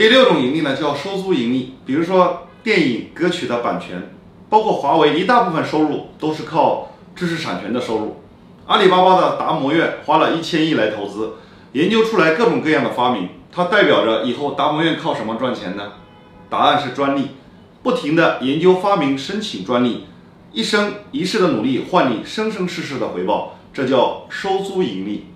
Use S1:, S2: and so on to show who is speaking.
S1: 第六种盈利呢，叫收租盈利，比如说电影、歌曲的版权，包括华为一大部分收入都是靠知识产权的收入。阿里巴巴的达摩院花了一千亿来投资，研究出来各种各样的发明，它代表着以后达摩院靠什么赚钱呢？答案是专利，不停的研究发明，申请专利，一生一世的努力换你生生世世的回报，这叫收租盈利。